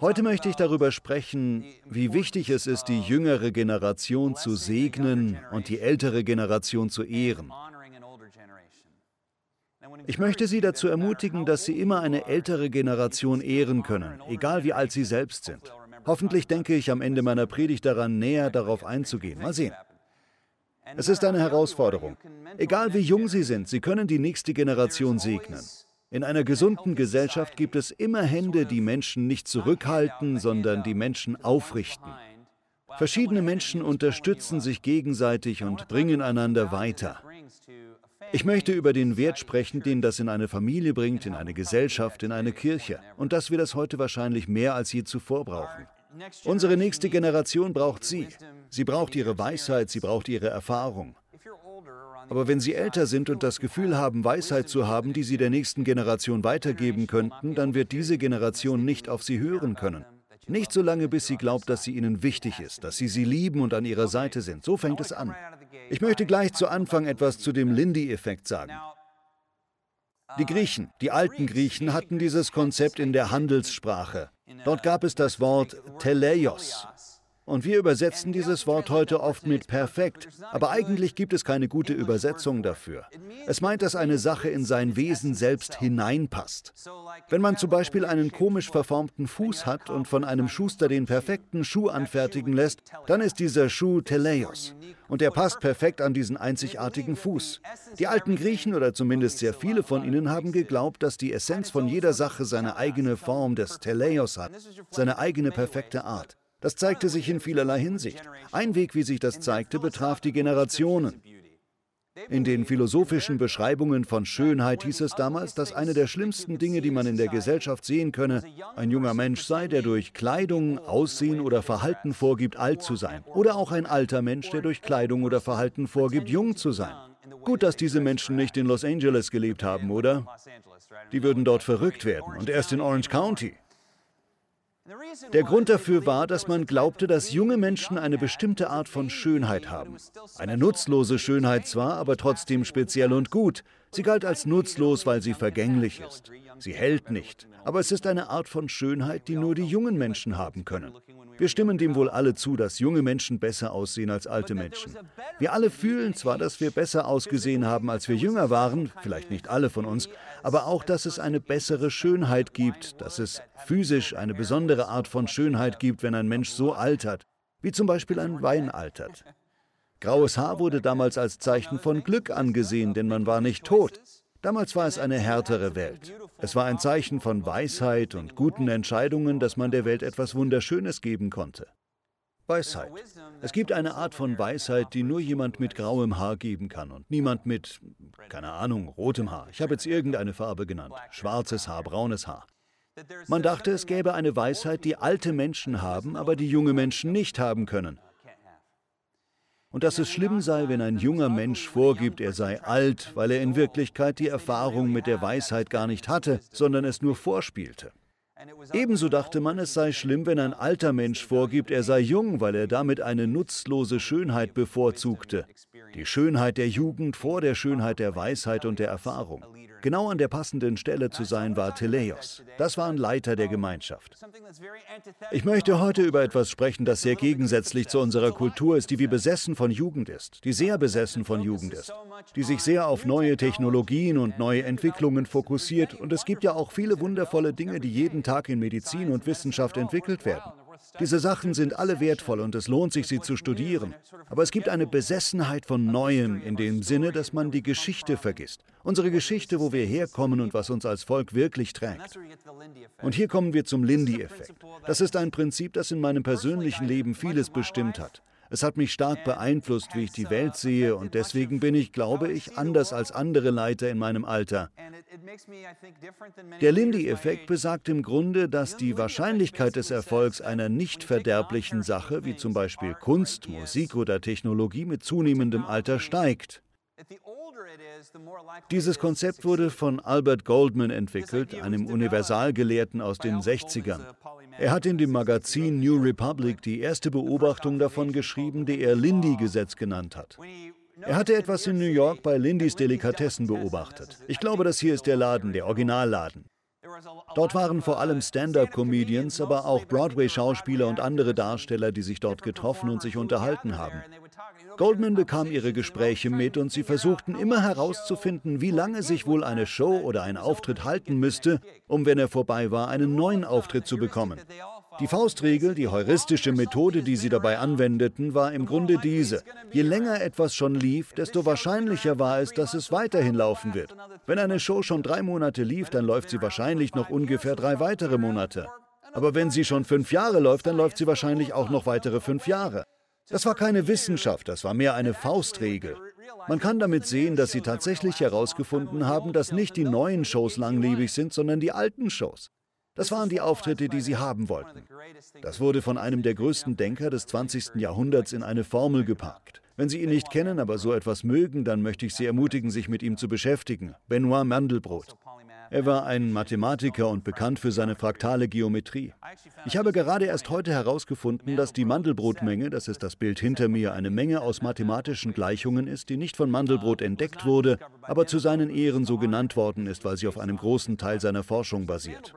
Heute möchte ich darüber sprechen, wie wichtig es ist, die jüngere Generation zu segnen und die ältere Generation zu ehren. Ich möchte Sie dazu ermutigen, dass Sie immer eine ältere Generation ehren können, egal wie alt Sie selbst sind. Hoffentlich denke ich am Ende meiner Predigt daran, näher darauf einzugehen. Mal sehen. Es ist eine Herausforderung. Egal wie jung Sie sind, Sie können die nächste Generation segnen. In einer gesunden Gesellschaft gibt es immer Hände, die Menschen nicht zurückhalten, sondern die Menschen aufrichten. Verschiedene Menschen unterstützen sich gegenseitig und bringen einander weiter. Ich möchte über den Wert sprechen, den das in eine Familie bringt, in eine Gesellschaft, in eine Kirche und dass wir das heute wahrscheinlich mehr als je zuvor brauchen. Unsere nächste Generation braucht Sie. Sie braucht Ihre Weisheit, sie braucht Ihre Erfahrung. Aber wenn Sie älter sind und das Gefühl haben, Weisheit zu haben, die Sie der nächsten Generation weitergeben könnten, dann wird diese Generation nicht auf Sie hören können. Nicht so lange, bis sie glaubt, dass sie ihnen wichtig ist, dass sie sie lieben und an ihrer Seite sind. So fängt es an. Ich möchte gleich zu Anfang etwas zu dem Lindy-Effekt sagen. Die Griechen, die alten Griechen hatten dieses Konzept in der Handelssprache. Dort gab es das Wort Teleios, und wir übersetzen dieses Wort heute oft mit perfekt, aber eigentlich gibt es keine gute Übersetzung dafür. Es meint, dass eine Sache in sein Wesen selbst hineinpasst. Wenn man zum Beispiel einen komisch verformten Fuß hat und von einem Schuster den perfekten Schuh anfertigen lässt, dann ist dieser Schuh Teleios. Und er passt perfekt an diesen einzigartigen Fuß. Die alten Griechen oder zumindest sehr viele von ihnen haben geglaubt, dass die Essenz von jeder Sache seine eigene Form des Teleios hat, seine eigene perfekte Art. Das zeigte sich in vielerlei Hinsicht. Ein Weg, wie sich das zeigte, betraf die Generationen. In den philosophischen Beschreibungen von Schönheit hieß es damals, dass eine der schlimmsten Dinge, die man in der Gesellschaft sehen könne, ein junger Mensch sei, der durch Kleidung, Aussehen oder Verhalten vorgibt, alt zu sein. Oder auch ein alter Mensch, der durch Kleidung oder Verhalten vorgibt, jung zu sein. Gut, dass diese Menschen nicht in Los Angeles gelebt haben, oder? Die würden dort verrückt werden und erst in Orange County. Der Grund dafür war, dass man glaubte, dass junge Menschen eine bestimmte Art von Schönheit haben. Eine nutzlose Schönheit zwar, aber trotzdem speziell und gut. Sie galt als nutzlos, weil sie vergänglich ist. Sie hält nicht. Aber es ist eine Art von Schönheit, die nur die jungen Menschen haben können. Wir stimmen dem wohl alle zu, dass junge Menschen besser aussehen als alte Menschen. Wir alle fühlen zwar, dass wir besser ausgesehen haben, als wir jünger waren, vielleicht nicht alle von uns, aber auch, dass es eine bessere Schönheit gibt, dass es physisch eine besondere Art von Schönheit gibt, wenn ein Mensch so altert, wie zum Beispiel ein Wein altert. Graues Haar wurde damals als Zeichen von Glück angesehen, denn man war nicht tot. Damals war es eine härtere Welt. Es war ein Zeichen von Weisheit und guten Entscheidungen, dass man der Welt etwas Wunderschönes geben konnte. Weisheit. Es gibt eine Art von Weisheit, die nur jemand mit grauem Haar geben kann und niemand mit, keine Ahnung, rotem Haar. Ich habe jetzt irgendeine Farbe genannt. Schwarzes Haar, braunes Haar. Man dachte, es gäbe eine Weisheit, die alte Menschen haben, aber die junge Menschen nicht haben können und dass es schlimm sei, wenn ein junger Mensch vorgibt, er sei alt, weil er in Wirklichkeit die Erfahrung mit der Weisheit gar nicht hatte, sondern es nur vorspielte. Ebenso dachte man, es sei schlimm, wenn ein alter Mensch vorgibt, er sei jung, weil er damit eine nutzlose Schönheit bevorzugte. Die Schönheit der Jugend vor der Schönheit der Weisheit und der Erfahrung. Genau an der passenden Stelle zu sein war Teleios. Das war ein Leiter der Gemeinschaft. Ich möchte heute über etwas sprechen, das sehr gegensätzlich zu unserer Kultur ist, die wie besessen von Jugend ist, die sehr besessen von Jugend ist, die sich sehr auf neue Technologien und neue Entwicklungen fokussiert. Und es gibt ja auch viele wundervolle Dinge, die jeden Tag in Medizin und Wissenschaft entwickelt werden. Diese Sachen sind alle wertvoll und es lohnt sich, sie zu studieren. Aber es gibt eine Besessenheit von Neuem in dem Sinne, dass man die Geschichte vergisst. Unsere Geschichte, wo wir herkommen und was uns als Volk wirklich trägt. Und hier kommen wir zum Lindy-Effekt. Das ist ein Prinzip, das in meinem persönlichen Leben vieles bestimmt hat. Es hat mich stark beeinflusst, wie ich die Welt sehe und deswegen bin ich, glaube ich, anders als andere Leiter in meinem Alter. Der Lindy-Effekt besagt im Grunde, dass die Wahrscheinlichkeit des Erfolgs einer nicht verderblichen Sache, wie zum Beispiel Kunst, Musik oder Technologie, mit zunehmendem Alter steigt. Dieses Konzept wurde von Albert Goldman entwickelt, einem Universalgelehrten aus den 60ern. Er hat in dem Magazin New Republic die erste Beobachtung davon geschrieben, die er Lindy-Gesetz genannt hat. Er hatte etwas in New York bei Lindys Delikatessen beobachtet. Ich glaube, das hier ist der Laden, der Originalladen. Dort waren vor allem Stand-up-Comedians, aber auch Broadway-Schauspieler und andere Darsteller, die sich dort getroffen und sich unterhalten haben. Goldman bekam ihre Gespräche mit und sie versuchten immer herauszufinden, wie lange sich wohl eine Show oder ein Auftritt halten müsste, um, wenn er vorbei war, einen neuen Auftritt zu bekommen. Die Faustregel, die heuristische Methode, die sie dabei anwendeten, war im Grunde diese. Je länger etwas schon lief, desto wahrscheinlicher war es, dass es weiterhin laufen wird. Wenn eine Show schon drei Monate lief, dann läuft sie wahrscheinlich noch ungefähr drei weitere Monate. Aber wenn sie schon fünf Jahre läuft, dann läuft sie wahrscheinlich auch noch weitere fünf Jahre. Das war keine Wissenschaft, das war mehr eine Faustregel. Man kann damit sehen, dass sie tatsächlich herausgefunden haben, dass nicht die neuen Shows langlebig sind, sondern die alten Shows. Das waren die Auftritte, die sie haben wollten. Das wurde von einem der größten Denker des 20. Jahrhunderts in eine Formel gepackt. Wenn Sie ihn nicht kennen, aber so etwas mögen, dann möchte ich Sie ermutigen, sich mit ihm zu beschäftigen. Benoit Mandelbrot. Er war ein Mathematiker und bekannt für seine fraktale Geometrie. Ich habe gerade erst heute herausgefunden, dass die Mandelbrotmenge, das ist das Bild hinter mir, eine Menge aus mathematischen Gleichungen ist, die nicht von Mandelbrot entdeckt wurde, aber zu seinen Ehren so genannt worden ist, weil sie auf einem großen Teil seiner Forschung basiert.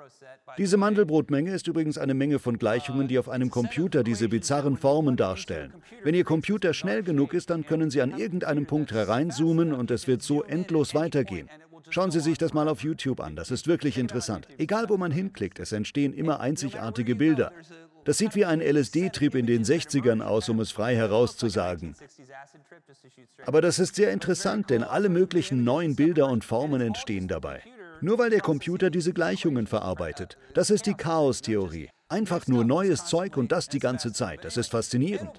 Diese Mandelbrotmenge ist übrigens eine Menge von Gleichungen, die auf einem Computer diese bizarren Formen darstellen. Wenn Ihr Computer schnell genug ist, dann können Sie an irgendeinem Punkt hereinzoomen und es wird so endlos weitergehen. Schauen Sie sich das mal auf YouTube an, das ist wirklich interessant. Egal wo man hinklickt, es entstehen immer einzigartige Bilder. Das sieht wie ein LSD-Trip in den 60ern aus, um es frei herauszusagen. Aber das ist sehr interessant, denn alle möglichen neuen Bilder und Formen entstehen dabei. Nur weil der Computer diese Gleichungen verarbeitet. Das ist die Chaos-Theorie. Einfach nur neues Zeug und das die ganze Zeit. Das ist faszinierend.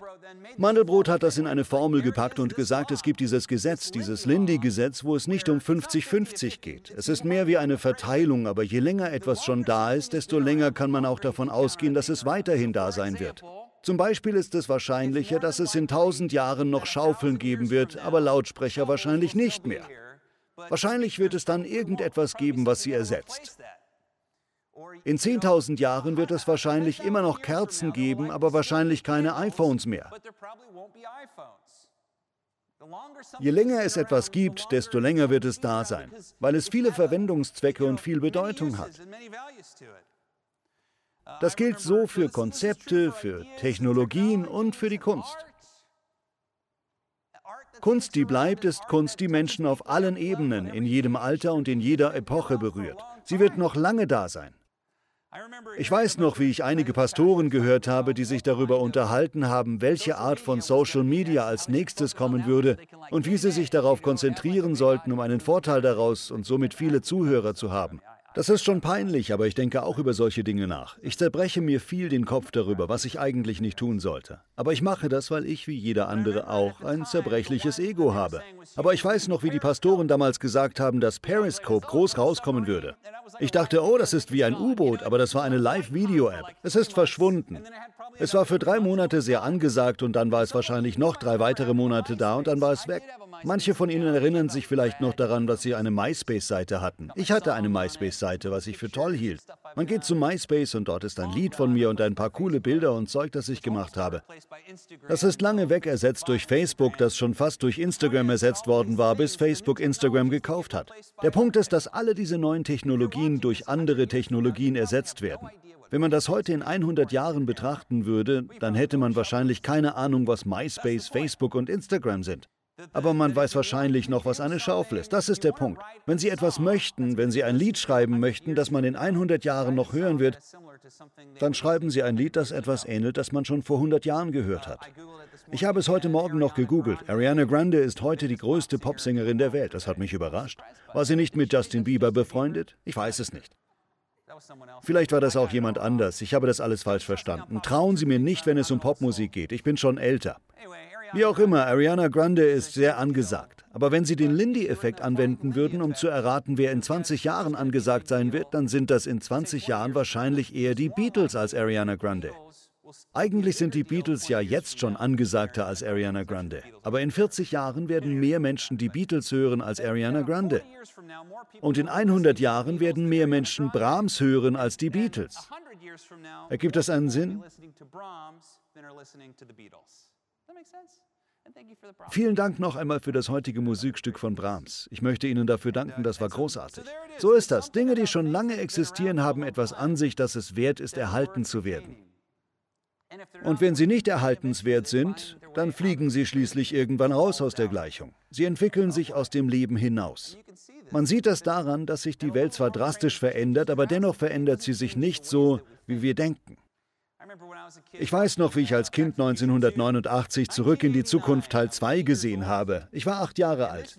Mandelbrot hat das in eine Formel gepackt und gesagt, es gibt dieses Gesetz, dieses Lindy-Gesetz, wo es nicht um 50-50 geht. Es ist mehr wie eine Verteilung, aber je länger etwas schon da ist, desto länger kann man auch davon ausgehen, dass es weiterhin da sein wird. Zum Beispiel ist es wahrscheinlicher, dass es in tausend Jahren noch Schaufeln geben wird, aber Lautsprecher wahrscheinlich nicht mehr. Wahrscheinlich wird es dann irgendetwas geben, was sie ersetzt. In 10.000 Jahren wird es wahrscheinlich immer noch Kerzen geben, aber wahrscheinlich keine iPhones mehr. Je länger es etwas gibt, desto länger wird es da sein, weil es viele Verwendungszwecke und viel Bedeutung hat. Das gilt so für Konzepte, für Technologien und für die Kunst. Kunst, die bleibt, ist Kunst, die Menschen auf allen Ebenen, in jedem Alter und in jeder Epoche berührt. Sie wird noch lange da sein. Ich weiß noch, wie ich einige Pastoren gehört habe, die sich darüber unterhalten haben, welche Art von Social Media als nächstes kommen würde und wie sie sich darauf konzentrieren sollten, um einen Vorteil daraus und somit viele Zuhörer zu haben. Das ist schon peinlich, aber ich denke auch über solche Dinge nach. Ich zerbreche mir viel den Kopf darüber, was ich eigentlich nicht tun sollte. Aber ich mache das, weil ich, wie jeder andere auch, ein zerbrechliches Ego habe. Aber ich weiß noch, wie die Pastoren damals gesagt haben, dass Periscope groß rauskommen würde. Ich dachte, oh, das ist wie ein U-Boot, aber das war eine Live-Video-App. Es ist verschwunden. Es war für drei Monate sehr angesagt und dann war es wahrscheinlich noch drei weitere Monate da und dann war es weg. Manche von Ihnen erinnern sich vielleicht noch daran, dass Sie eine MySpace-Seite hatten. Ich hatte eine MySpace-Seite, was ich für toll hielt. Man geht zu MySpace und dort ist ein Lied von mir und ein paar coole Bilder und Zeug, das ich gemacht habe. Das ist lange weg ersetzt durch Facebook, das schon fast durch Instagram ersetzt worden war, bis Facebook Instagram gekauft hat. Der Punkt ist, dass alle diese neuen Technologien durch andere Technologien ersetzt werden. Wenn man das heute in 100 Jahren betrachten würde, dann hätte man wahrscheinlich keine Ahnung, was MySpace, Facebook und Instagram sind. Aber man weiß wahrscheinlich noch, was eine Schaufel ist. Das ist der Punkt. Wenn Sie etwas möchten, wenn Sie ein Lied schreiben möchten, das man in 100 Jahren noch hören wird, dann schreiben Sie ein Lied, das etwas ähnelt, das man schon vor 100 Jahren gehört hat. Ich habe es heute Morgen noch gegoogelt. Ariana Grande ist heute die größte Popsängerin der Welt. Das hat mich überrascht. War sie nicht mit Justin Bieber befreundet? Ich weiß es nicht. Vielleicht war das auch jemand anders. Ich habe das alles falsch verstanden. Trauen Sie mir nicht, wenn es um Popmusik geht. Ich bin schon älter. Wie auch immer, Ariana Grande ist sehr angesagt. Aber wenn Sie den Lindy-Effekt anwenden würden, um zu erraten, wer in 20 Jahren angesagt sein wird, dann sind das in 20 Jahren wahrscheinlich eher die Beatles als Ariana Grande. Eigentlich sind die Beatles ja jetzt schon angesagter als Ariana Grande. Aber in 40 Jahren werden mehr Menschen die Beatles hören als Ariana Grande. Und in 100 Jahren werden mehr Menschen Brahms hören als die Beatles. Ergibt das einen Sinn? Vielen Dank noch einmal für das heutige Musikstück von Brahms. Ich möchte Ihnen dafür danken, das war großartig. So ist das. Dinge, die schon lange existieren, haben etwas an sich, das es wert ist, erhalten zu werden. Und wenn sie nicht erhaltenswert sind, dann fliegen sie schließlich irgendwann raus aus der Gleichung. Sie entwickeln sich aus dem Leben hinaus. Man sieht das daran, dass sich die Welt zwar drastisch verändert, aber dennoch verändert sie sich nicht so, wie wir denken. Ich weiß noch, wie ich als Kind 1989 zurück in die Zukunft Teil 2 gesehen habe. Ich war acht Jahre alt.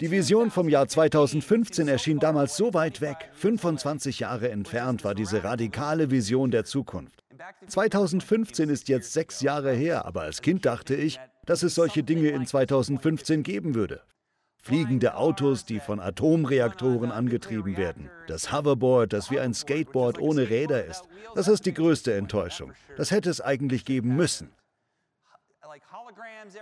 Die Vision vom Jahr 2015 erschien damals so weit weg. 25 Jahre entfernt war diese radikale Vision der Zukunft. 2015 ist jetzt sechs Jahre her, aber als Kind dachte ich, dass es solche Dinge in 2015 geben würde. Fliegende Autos, die von Atomreaktoren angetrieben werden. Das Hoverboard, das wie ein Skateboard ohne Räder ist. Das ist die größte Enttäuschung. Das hätte es eigentlich geben müssen.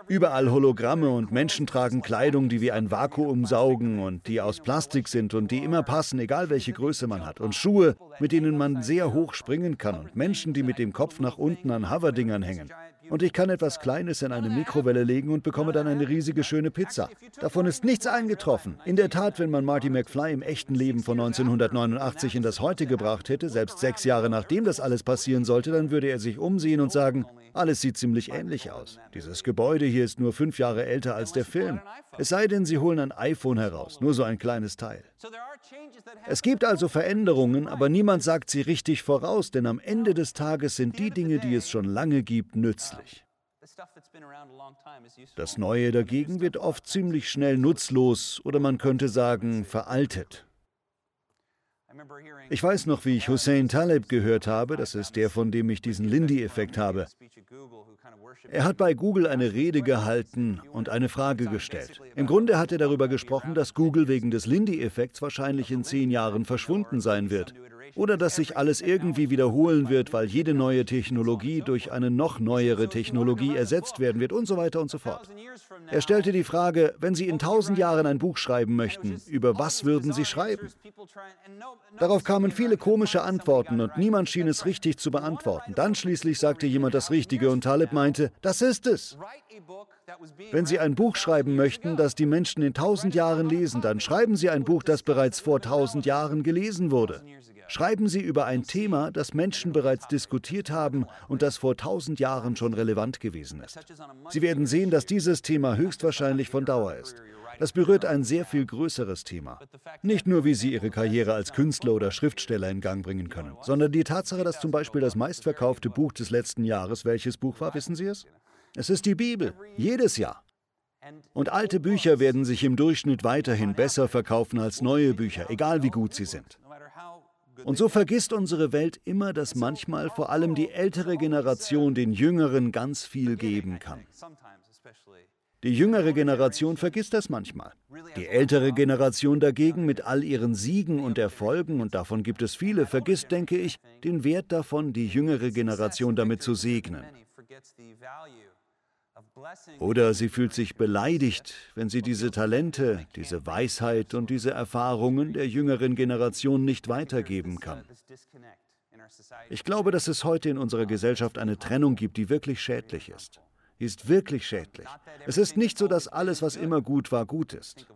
Überall Hologramme und Menschen tragen Kleidung, die wie ein Vakuum saugen und die aus Plastik sind und die immer passen, egal welche Größe man hat. Und Schuhe, mit denen man sehr hoch springen kann und Menschen, die mit dem Kopf nach unten an Hoverdingern hängen. Und ich kann etwas Kleines in eine Mikrowelle legen und bekomme dann eine riesige schöne Pizza. Davon ist nichts eingetroffen. In der Tat, wenn man Marty McFly im echten Leben von 1989 in das Heute gebracht hätte, selbst sechs Jahre nachdem das alles passieren sollte, dann würde er sich umsehen und sagen, alles sieht ziemlich ähnlich aus. Dieses Gebäude hier ist nur fünf Jahre älter als der Film. Es sei denn, Sie holen ein iPhone heraus, nur so ein kleines Teil. Es gibt also Veränderungen, aber niemand sagt sie richtig voraus, denn am Ende des Tages sind die Dinge, die es schon lange gibt, nützlich. Das Neue dagegen wird oft ziemlich schnell nutzlos oder man könnte sagen veraltet. Ich weiß noch, wie ich Hussein Taleb gehört habe, das ist der, von dem ich diesen Lindy-Effekt habe. Er hat bei Google eine Rede gehalten und eine Frage gestellt. Im Grunde hat er darüber gesprochen, dass Google wegen des Lindy-Effekts wahrscheinlich in zehn Jahren verschwunden sein wird oder dass sich alles irgendwie wiederholen wird, weil jede neue Technologie durch eine noch neuere Technologie ersetzt werden wird und so weiter und so fort. Er stellte die Frage, wenn Sie in tausend Jahren ein Buch schreiben möchten, über was würden Sie schreiben? Darauf kamen viele komische Antworten und niemand schien es richtig zu beantworten. Dann schließlich sagte jemand das Richtige und Taleb meinte, das ist es. Wenn Sie ein Buch schreiben möchten, das die Menschen in tausend Jahren lesen, dann schreiben Sie ein Buch, das bereits vor tausend Jahren gelesen wurde. Schreiben Sie über ein Thema, das Menschen bereits diskutiert haben und das vor tausend Jahren schon relevant gewesen ist. Sie werden sehen, dass dieses Thema höchstwahrscheinlich von Dauer ist. Das berührt ein sehr viel größeres Thema. Nicht nur, wie Sie Ihre Karriere als Künstler oder Schriftsteller in Gang bringen können, sondern die Tatsache, dass zum Beispiel das meistverkaufte Buch des letzten Jahres, welches Buch war, wissen Sie es? Es ist die Bibel, jedes Jahr. Und alte Bücher werden sich im Durchschnitt weiterhin besser verkaufen als neue Bücher, egal wie gut sie sind. Und so vergisst unsere Welt immer, dass manchmal vor allem die ältere Generation den Jüngeren ganz viel geben kann. Die jüngere Generation vergisst das manchmal. Die ältere Generation dagegen mit all ihren Siegen und Erfolgen, und davon gibt es viele, vergisst, denke ich, den Wert davon, die jüngere Generation damit zu segnen. Oder sie fühlt sich beleidigt, wenn sie diese Talente, diese Weisheit und diese Erfahrungen der jüngeren Generation nicht weitergeben kann. Ich glaube, dass es heute in unserer Gesellschaft eine Trennung gibt, die wirklich schädlich ist. Die ist wirklich schädlich. Es ist nicht so, dass alles, was immer gut war, gut ist.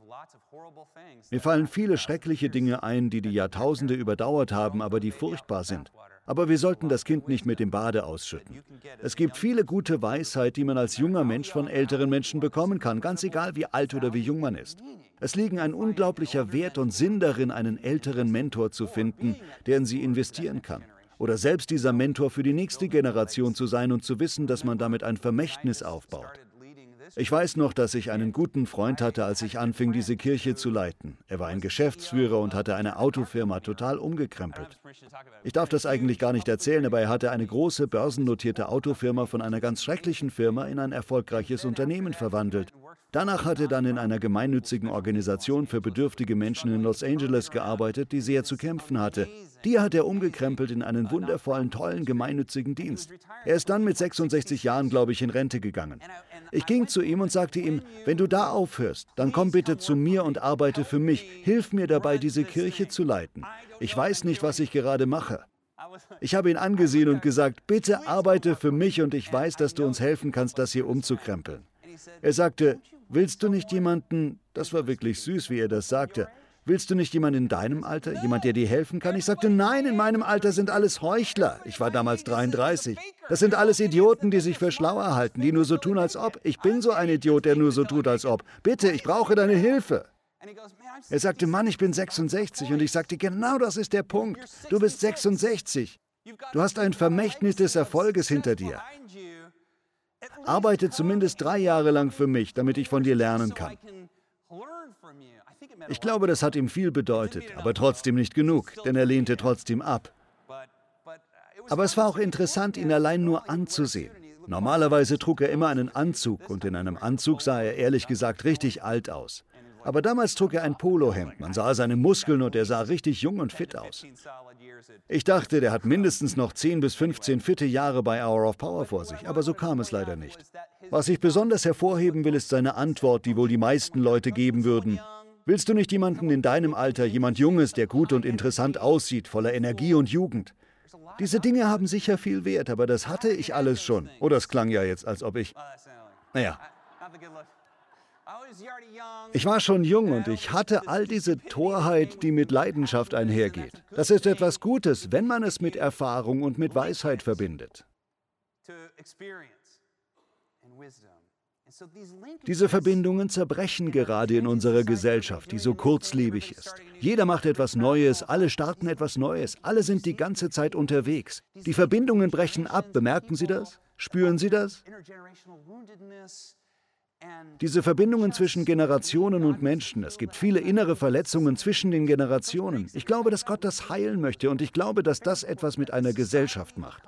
Mir fallen viele schreckliche Dinge ein, die die Jahrtausende überdauert haben, aber die furchtbar sind. Aber wir sollten das Kind nicht mit dem Bade ausschütten. Es gibt viele gute Weisheit, die man als junger Mensch von älteren Menschen bekommen kann, ganz egal wie alt oder wie jung man ist. Es liegen ein unglaublicher Wert und Sinn darin, einen älteren Mentor zu finden, der in sie investieren kann. Oder selbst dieser Mentor für die nächste Generation zu sein und zu wissen, dass man damit ein Vermächtnis aufbaut. Ich weiß noch, dass ich einen guten Freund hatte, als ich anfing, diese Kirche zu leiten. Er war ein Geschäftsführer und hatte eine Autofirma total umgekrempelt. Ich darf das eigentlich gar nicht erzählen, aber er hatte eine große börsennotierte Autofirma von einer ganz schrecklichen Firma in ein erfolgreiches Unternehmen verwandelt. Danach hat er dann in einer gemeinnützigen Organisation für bedürftige Menschen in Los Angeles gearbeitet, die sehr zu kämpfen hatte. Die hat er umgekrempelt in einen wundervollen, tollen, gemeinnützigen Dienst. Er ist dann mit 66 Jahren, glaube ich, in Rente gegangen. Ich ging zu ihm und sagte ihm, wenn du da aufhörst, dann komm bitte zu mir und arbeite für mich. Hilf mir dabei, diese Kirche zu leiten. Ich weiß nicht, was ich gerade mache. Ich habe ihn angesehen und gesagt, bitte arbeite für mich und ich weiß, dass du uns helfen kannst, das hier umzukrempeln. Er sagte, willst du nicht jemanden, das war wirklich süß, wie er das sagte, willst du nicht jemanden in deinem Alter, jemand, der dir helfen kann? Ich sagte, nein, in meinem Alter sind alles Heuchler. Ich war damals 33. Das sind alles Idioten, die sich für schlauer halten, die nur so tun, als ob. Ich bin so ein Idiot, der nur so tut, als ob. Bitte, ich brauche deine Hilfe. Er sagte, Mann, ich bin 66. Und ich sagte, genau das ist der Punkt. Du bist 66. Du hast ein Vermächtnis des Erfolges hinter dir. Arbeite zumindest drei Jahre lang für mich, damit ich von dir lernen kann. Ich glaube, das hat ihm viel bedeutet, aber trotzdem nicht genug, denn er lehnte trotzdem ab. Aber es war auch interessant, ihn allein nur anzusehen. Normalerweise trug er immer einen Anzug und in einem Anzug sah er ehrlich gesagt richtig alt aus. Aber damals trug er ein Polohemd. Man sah seine Muskeln und er sah richtig jung und fit aus. Ich dachte, der hat mindestens noch 10 bis 15 fitte Jahre bei Hour of Power vor sich, aber so kam es leider nicht. Was ich besonders hervorheben will, ist seine Antwort, die wohl die meisten Leute geben würden. Willst du nicht jemanden in deinem Alter, jemand Junges, der gut und interessant aussieht, voller Energie und Jugend? Diese Dinge haben sicher viel Wert, aber das hatte ich alles schon. Oder es klang ja jetzt, als ob ich... Naja, ich war schon jung und ich hatte all diese Torheit, die mit Leidenschaft einhergeht. Das ist etwas Gutes, wenn man es mit Erfahrung und mit Weisheit verbindet. Diese Verbindungen zerbrechen gerade in unserer Gesellschaft, die so kurzlebig ist. Jeder macht etwas Neues, alle starten etwas Neues, alle sind die ganze Zeit unterwegs. Die Verbindungen brechen ab, bemerken Sie das? Spüren Sie das? Diese Verbindungen zwischen Generationen und Menschen, es gibt viele innere Verletzungen zwischen den Generationen. Ich glaube, dass Gott das heilen möchte und ich glaube, dass das etwas mit einer Gesellschaft macht.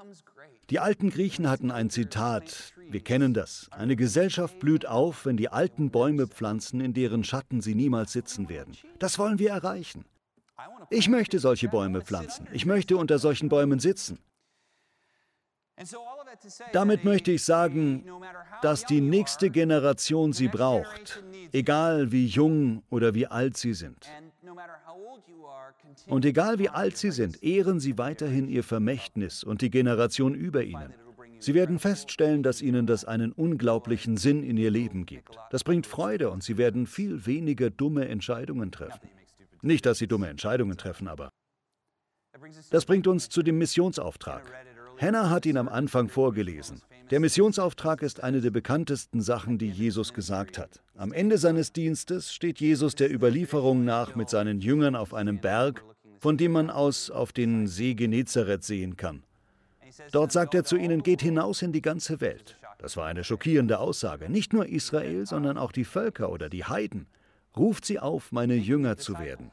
Die alten Griechen hatten ein Zitat, wir kennen das. Eine Gesellschaft blüht auf, wenn die alten Bäume pflanzen, in deren Schatten sie niemals sitzen werden. Das wollen wir erreichen. Ich möchte solche Bäume pflanzen. Ich möchte unter solchen Bäumen sitzen. Damit möchte ich sagen, dass die nächste Generation sie braucht, egal wie jung oder wie alt sie sind. Und egal wie alt sie sind, ehren sie weiterhin ihr Vermächtnis und die Generation über ihnen. Sie werden feststellen, dass ihnen das einen unglaublichen Sinn in ihr Leben gibt. Das bringt Freude und sie werden viel weniger dumme Entscheidungen treffen. Nicht, dass sie dumme Entscheidungen treffen, aber das bringt uns zu dem Missionsauftrag. Hannah hat ihn am Anfang vorgelesen. Der Missionsauftrag ist eine der bekanntesten Sachen, die Jesus gesagt hat. Am Ende seines Dienstes steht Jesus der Überlieferung nach mit seinen Jüngern auf einem Berg, von dem man aus auf den See Genezareth sehen kann. Dort sagt er zu ihnen, geht hinaus in die ganze Welt. Das war eine schockierende Aussage. Nicht nur Israel, sondern auch die Völker oder die Heiden. Ruft sie auf, meine Jünger zu werden.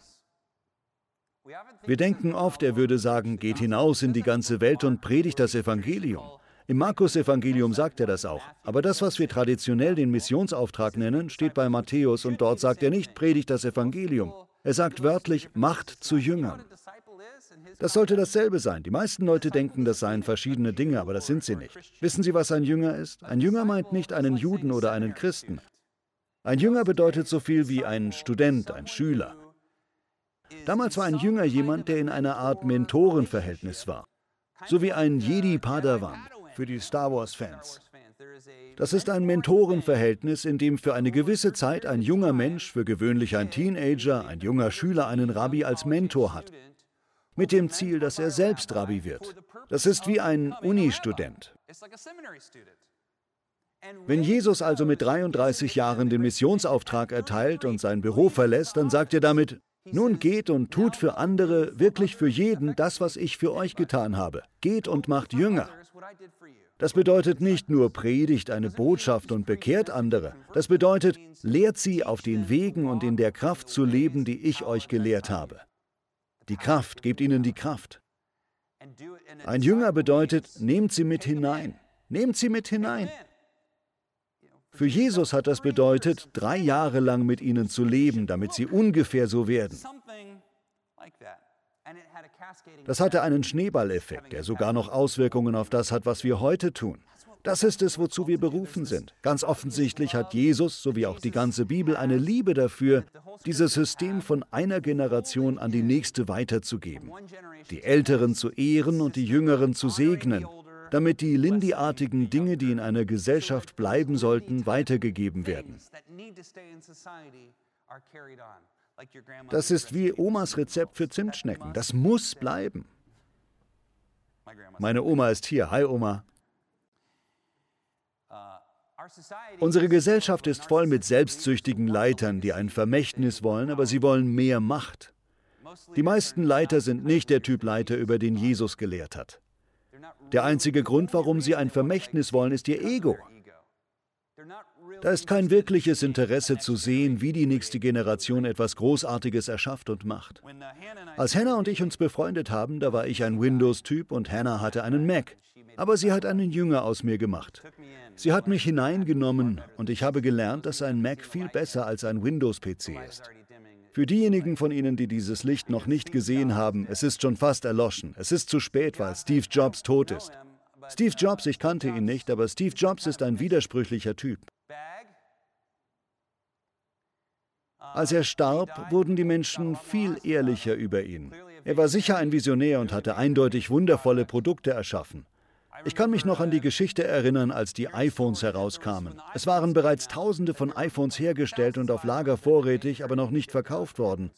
Wir denken oft, er würde sagen, geht hinaus in die ganze Welt und predigt das Evangelium. Im Markus-Evangelium sagt er das auch. Aber das, was wir traditionell den Missionsauftrag nennen, steht bei Matthäus und dort sagt er nicht, predigt das Evangelium. Er sagt wörtlich, macht zu Jüngern. Das sollte dasselbe sein. Die meisten Leute denken, das seien verschiedene Dinge, aber das sind sie nicht. Wissen Sie, was ein Jünger ist? Ein Jünger meint nicht einen Juden oder einen Christen. Ein Jünger bedeutet so viel wie ein Student, ein Schüler. Damals war ein Jünger jemand, der in einer Art Mentorenverhältnis war. So wie ein Jedi-Padawan für die Star Wars-Fans. Das ist ein Mentorenverhältnis, in dem für eine gewisse Zeit ein junger Mensch, für gewöhnlich ein Teenager, ein junger Schüler einen Rabbi als Mentor hat. Mit dem Ziel, dass er selbst Rabbi wird. Das ist wie ein Uni-Student. Wenn Jesus also mit 33 Jahren den Missionsauftrag erteilt und sein Büro verlässt, dann sagt er damit, nun geht und tut für andere, wirklich für jeden, das, was ich für euch getan habe. Geht und macht Jünger. Das bedeutet nicht nur predigt eine Botschaft und bekehrt andere. Das bedeutet, lehrt sie auf den Wegen und in der Kraft zu leben, die ich euch gelehrt habe. Die Kraft, gebt ihnen die Kraft. Ein Jünger bedeutet, nehmt sie mit hinein. Nehmt sie mit hinein. Für Jesus hat das bedeutet, drei Jahre lang mit ihnen zu leben, damit sie ungefähr so werden. Das hatte einen Schneeballeffekt, der sogar noch Auswirkungen auf das hat, was wir heute tun. Das ist es, wozu wir berufen sind. Ganz offensichtlich hat Jesus, sowie auch die ganze Bibel, eine Liebe dafür, dieses System von einer Generation an die nächste weiterzugeben. Die Älteren zu ehren und die Jüngeren zu segnen, damit die Lindy-artigen Dinge, die in einer Gesellschaft bleiben sollten, weitergegeben werden. Das ist wie Omas Rezept für Zimtschnecken. Das muss bleiben. Meine Oma ist hier. Hi Oma. Unsere Gesellschaft ist voll mit selbstsüchtigen Leitern, die ein Vermächtnis wollen, aber sie wollen mehr Macht. Die meisten Leiter sind nicht der Typ Leiter, über den Jesus gelehrt hat. Der einzige Grund, warum sie ein Vermächtnis wollen, ist ihr Ego. Da ist kein wirkliches Interesse zu sehen, wie die nächste Generation etwas Großartiges erschafft und macht. Als Hannah und ich uns befreundet haben, da war ich ein Windows-Typ und Hannah hatte einen Mac. Aber sie hat einen Jünger aus mir gemacht. Sie hat mich hineingenommen und ich habe gelernt, dass ein Mac viel besser als ein Windows-PC ist. Für diejenigen von Ihnen, die dieses Licht noch nicht gesehen haben, es ist schon fast erloschen. Es ist zu spät, weil Steve Jobs tot ist. Steve Jobs, ich kannte ihn nicht, aber Steve Jobs ist ein widersprüchlicher Typ. Als er starb, wurden die Menschen viel ehrlicher über ihn. Er war sicher ein Visionär und hatte eindeutig wundervolle Produkte erschaffen. Ich kann mich noch an die Geschichte erinnern, als die iPhones herauskamen. Es waren bereits Tausende von iPhones hergestellt und auf Lager vorrätig, aber noch nicht verkauft worden.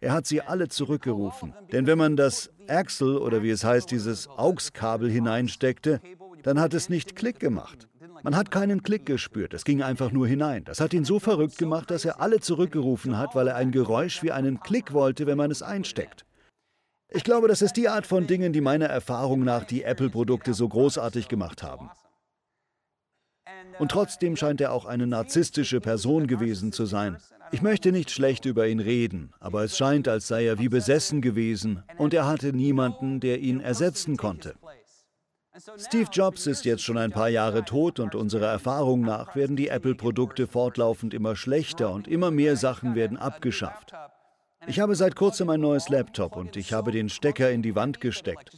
Er hat sie alle zurückgerufen. Denn wenn man das Axel oder wie es heißt, dieses AUX-Kabel hineinsteckte, dann hat es nicht Klick gemacht. Man hat keinen Klick gespürt, es ging einfach nur hinein. Das hat ihn so verrückt gemacht, dass er alle zurückgerufen hat, weil er ein Geräusch wie einen Klick wollte, wenn man es einsteckt. Ich glaube, das ist die Art von Dingen, die meiner Erfahrung nach die Apple-Produkte so großartig gemacht haben. Und trotzdem scheint er auch eine narzisstische Person gewesen zu sein. Ich möchte nicht schlecht über ihn reden, aber es scheint, als sei er wie besessen gewesen und er hatte niemanden, der ihn ersetzen konnte. Steve Jobs ist jetzt schon ein paar Jahre tot und unserer Erfahrung nach werden die Apple-Produkte fortlaufend immer schlechter und immer mehr Sachen werden abgeschafft. Ich habe seit kurzem ein neues Laptop und ich habe den Stecker in die Wand gesteckt.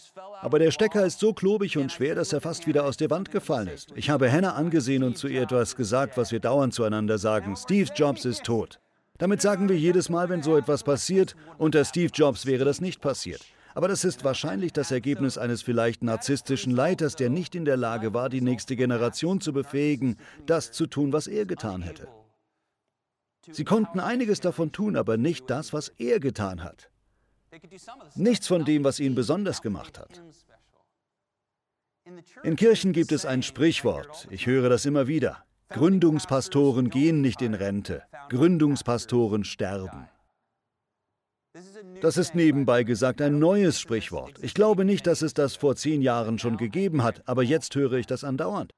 Aber der Stecker ist so klobig und schwer, dass er fast wieder aus der Wand gefallen ist. Ich habe Hannah angesehen und zu ihr etwas gesagt, was wir dauernd zueinander sagen. Steve Jobs ist tot. Damit sagen wir jedes Mal, wenn so etwas passiert, unter Steve Jobs wäre das nicht passiert. Aber das ist wahrscheinlich das Ergebnis eines vielleicht narzisstischen Leiters, der nicht in der Lage war, die nächste Generation zu befähigen, das zu tun, was er getan hätte. Sie konnten einiges davon tun, aber nicht das, was er getan hat. Nichts von dem, was ihn besonders gemacht hat. In Kirchen gibt es ein Sprichwort, ich höre das immer wieder. Gründungspastoren gehen nicht in Rente, Gründungspastoren sterben. Das ist nebenbei gesagt ein neues Sprichwort. Ich glaube nicht, dass es das vor zehn Jahren schon gegeben hat, aber jetzt höre ich das andauernd.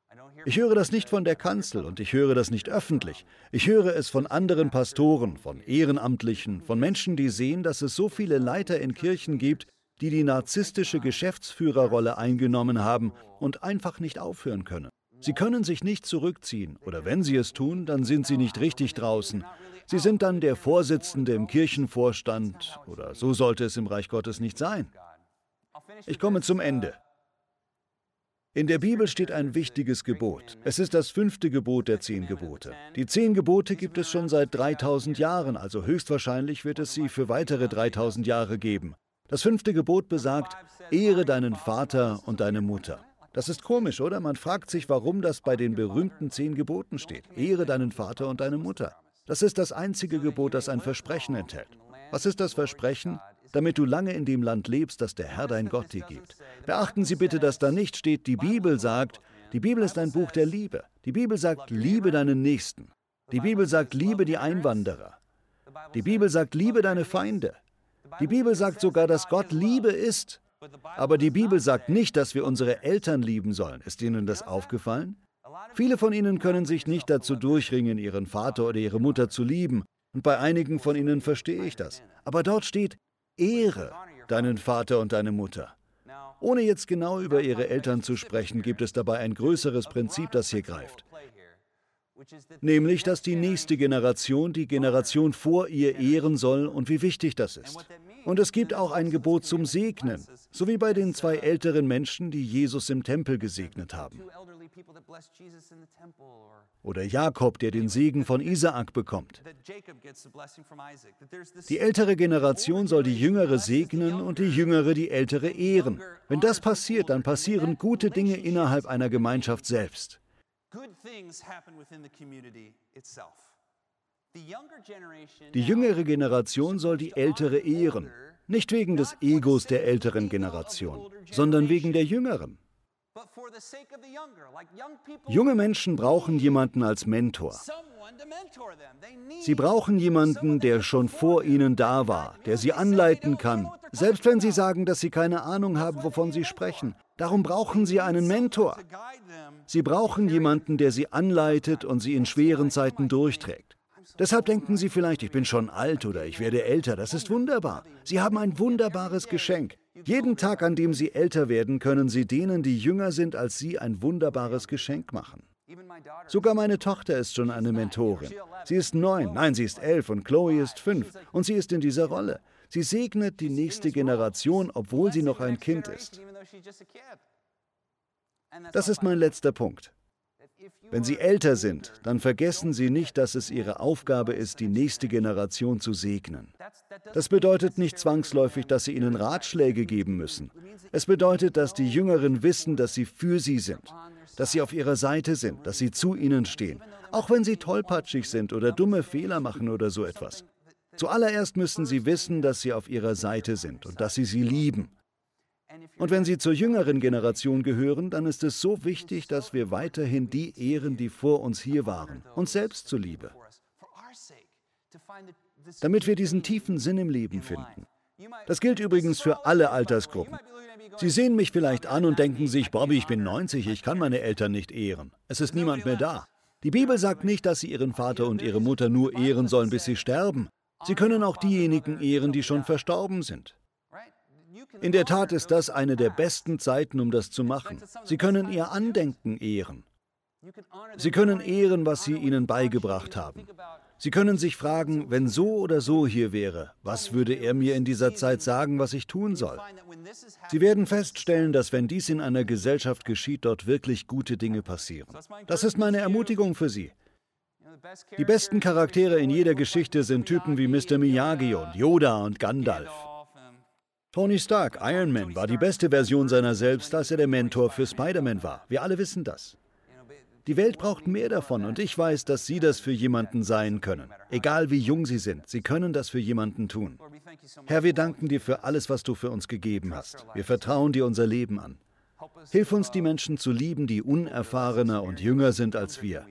Ich höre das nicht von der Kanzel und ich höre das nicht öffentlich. Ich höre es von anderen Pastoren, von Ehrenamtlichen, von Menschen, die sehen, dass es so viele Leiter in Kirchen gibt, die die narzisstische Geschäftsführerrolle eingenommen haben und einfach nicht aufhören können. Sie können sich nicht zurückziehen oder wenn sie es tun, dann sind sie nicht richtig draußen. Sie sind dann der Vorsitzende im Kirchenvorstand oder so sollte es im Reich Gottes nicht sein. Ich komme zum Ende. In der Bibel steht ein wichtiges Gebot. Es ist das fünfte Gebot der zehn Gebote. Die zehn Gebote gibt es schon seit 3000 Jahren, also höchstwahrscheinlich wird es sie für weitere 3000 Jahre geben. Das fünfte Gebot besagt, ehre deinen Vater und deine Mutter. Das ist komisch, oder? Man fragt sich, warum das bei den berühmten zehn Geboten steht. Ehre deinen Vater und deine Mutter. Das ist das einzige Gebot, das ein Versprechen enthält. Was ist das Versprechen? Damit du lange in dem Land lebst, das der Herr dein Gott dir gibt. Beachten Sie bitte, dass da nicht steht, die Bibel sagt, die Bibel ist ein Buch der Liebe. Die Bibel sagt, liebe deinen Nächsten. Die Bibel sagt, liebe die Einwanderer. Die Bibel sagt, liebe deine Feinde. Die Bibel sagt sogar, dass Gott Liebe ist. Aber die Bibel sagt nicht, dass wir unsere Eltern lieben sollen. Ist Ihnen das aufgefallen? Viele von Ihnen können sich nicht dazu durchringen, ihren Vater oder ihre Mutter zu lieben. Und bei einigen von Ihnen verstehe ich das. Aber dort steht, Ehre deinen Vater und deine Mutter. Ohne jetzt genau über ihre Eltern zu sprechen, gibt es dabei ein größeres Prinzip, das hier greift. Nämlich, dass die nächste Generation die Generation vor ihr ehren soll und wie wichtig das ist. Und es gibt auch ein Gebot zum Segnen, so wie bei den zwei älteren Menschen, die Jesus im Tempel gesegnet haben. Oder Jakob, der den Segen von Isaak bekommt. Die ältere Generation soll die jüngere segnen und die jüngere die ältere ehren. Wenn das passiert, dann passieren gute Dinge innerhalb einer Gemeinschaft selbst. Die jüngere Generation soll die ältere ehren, nicht wegen des Egos der älteren Generation, sondern wegen der jüngeren. Junge Menschen brauchen jemanden als Mentor. Sie brauchen jemanden, der schon vor ihnen da war, der sie anleiten kann, selbst wenn sie sagen, dass sie keine Ahnung haben, wovon sie sprechen. Darum brauchen sie einen Mentor. Sie brauchen jemanden, der sie anleitet und sie in schweren Zeiten durchträgt. Deshalb denken Sie vielleicht, ich bin schon alt oder ich werde älter. Das ist wunderbar. Sie haben ein wunderbares Geschenk. Jeden Tag, an dem Sie älter werden, können Sie denen, die jünger sind als Sie, ein wunderbares Geschenk machen. Sogar meine Tochter ist schon eine Mentorin. Sie ist neun, nein, sie ist elf und Chloe ist fünf und sie ist in dieser Rolle. Sie segnet die nächste Generation, obwohl sie noch ein Kind ist. Das ist mein letzter Punkt. Wenn Sie älter sind, dann vergessen Sie nicht, dass es Ihre Aufgabe ist, die nächste Generation zu segnen. Das bedeutet nicht zwangsläufig, dass Sie ihnen Ratschläge geben müssen. Es bedeutet, dass die Jüngeren wissen, dass Sie für sie sind, dass Sie auf ihrer Seite sind, dass Sie zu ihnen stehen, auch wenn Sie tollpatschig sind oder dumme Fehler machen oder so etwas. Zuallererst müssen Sie wissen, dass Sie auf ihrer Seite sind und dass Sie sie lieben. Und wenn Sie zur jüngeren Generation gehören, dann ist es so wichtig, dass wir weiterhin die ehren, die vor uns hier waren, uns selbst zuliebe, damit wir diesen tiefen Sinn im Leben finden. Das gilt übrigens für alle Altersgruppen. Sie sehen mich vielleicht an und denken sich, Bobby, ich bin 90, ich kann meine Eltern nicht ehren. Es ist niemand mehr da. Die Bibel sagt nicht, dass sie ihren Vater und ihre Mutter nur ehren sollen, bis sie sterben. Sie können auch diejenigen ehren, die schon verstorben sind. In der Tat ist das eine der besten Zeiten, um das zu machen. Sie können ihr Andenken ehren. Sie können ehren, was sie ihnen beigebracht haben. Sie können sich fragen, wenn so oder so hier wäre, was würde er mir in dieser Zeit sagen, was ich tun soll? Sie werden feststellen, dass wenn dies in einer Gesellschaft geschieht, dort wirklich gute Dinge passieren. Das ist meine Ermutigung für Sie. Die besten Charaktere in jeder Geschichte sind Typen wie Mr. Miyagi und Yoda und Gandalf. Tony Stark, Iron Man, war die beste Version seiner selbst, als er der Mentor für Spider-Man war. Wir alle wissen das. Die Welt braucht mehr davon und ich weiß, dass Sie das für jemanden sein können. Egal wie jung Sie sind, Sie können das für jemanden tun. Herr, wir danken dir für alles, was du für uns gegeben hast. Wir vertrauen dir unser Leben an. Hilf uns, die Menschen zu lieben, die unerfahrener und jünger sind als wir.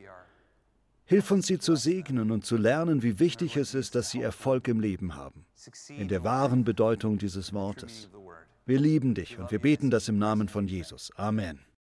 Hilf uns, sie zu segnen und zu lernen, wie wichtig es ist, dass sie Erfolg im Leben haben. In der wahren Bedeutung dieses Wortes. Wir lieben dich und wir beten das im Namen von Jesus. Amen.